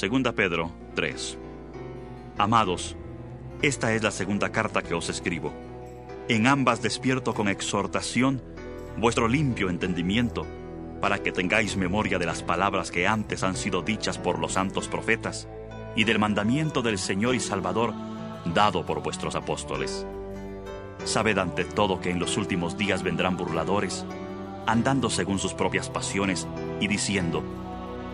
Segunda Pedro 3. Amados, esta es la segunda carta que os escribo. En ambas despierto con exhortación vuestro limpio entendimiento, para que tengáis memoria de las palabras que antes han sido dichas por los santos profetas, y del mandamiento del Señor y Salvador dado por vuestros apóstoles. Sabed ante todo que en los últimos días vendrán burladores, andando según sus propias pasiones y diciendo,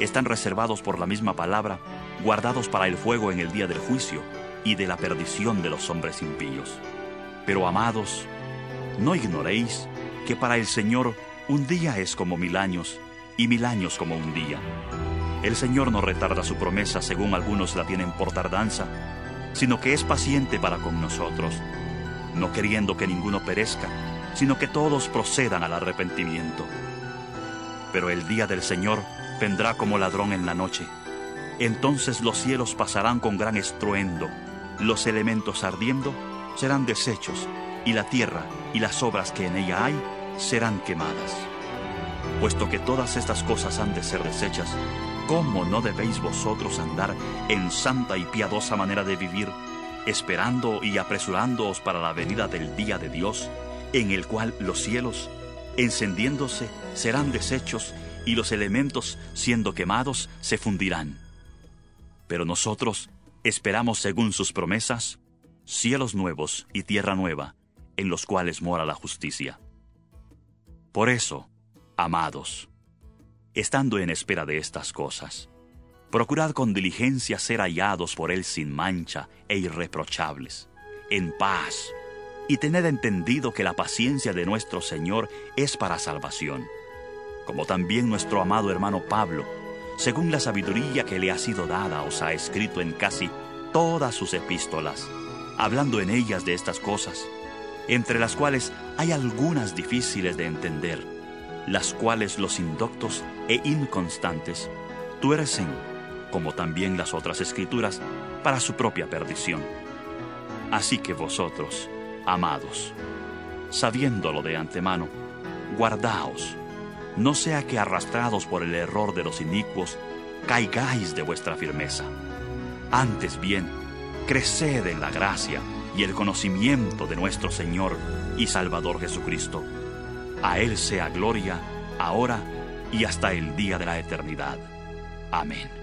están reservados por la misma palabra, guardados para el fuego en el día del juicio y de la perdición de los hombres impíos. Pero amados, no ignoréis que para el Señor un día es como mil años y mil años como un día. El Señor no retarda su promesa según algunos la tienen por tardanza, sino que es paciente para con nosotros, no queriendo que ninguno perezca, sino que todos procedan al arrepentimiento. Pero el día del Señor vendrá como ladrón en la noche. Entonces los cielos pasarán con gran estruendo, los elementos ardiendo serán deshechos, y la tierra y las obras que en ella hay serán quemadas. Puesto que todas estas cosas han de ser deshechas, ¿cómo no debéis vosotros andar en santa y piadosa manera de vivir, esperando y apresurándoos para la venida del día de Dios, en el cual los cielos, encendiéndose, serán deshechos y los elementos, siendo quemados, se fundirán. Pero nosotros esperamos, según sus promesas, cielos nuevos y tierra nueva, en los cuales mora la justicia. Por eso, amados, estando en espera de estas cosas, procurad con diligencia ser hallados por Él sin mancha e irreprochables, en paz, y tened entendido que la paciencia de nuestro Señor es para salvación como también nuestro amado hermano Pablo, según la sabiduría que le ha sido dada, os ha escrito en casi todas sus epístolas, hablando en ellas de estas cosas, entre las cuales hay algunas difíciles de entender, las cuales los indoctos e inconstantes tuercen, como también las otras escrituras, para su propia perdición. Así que vosotros, amados, sabiéndolo de antemano, guardaos no sea que arrastrados por el error de los inicuos, caigáis de vuestra firmeza. Antes bien, creced en la gracia y el conocimiento de nuestro Señor y Salvador Jesucristo. A Él sea gloria, ahora y hasta el día de la eternidad. Amén.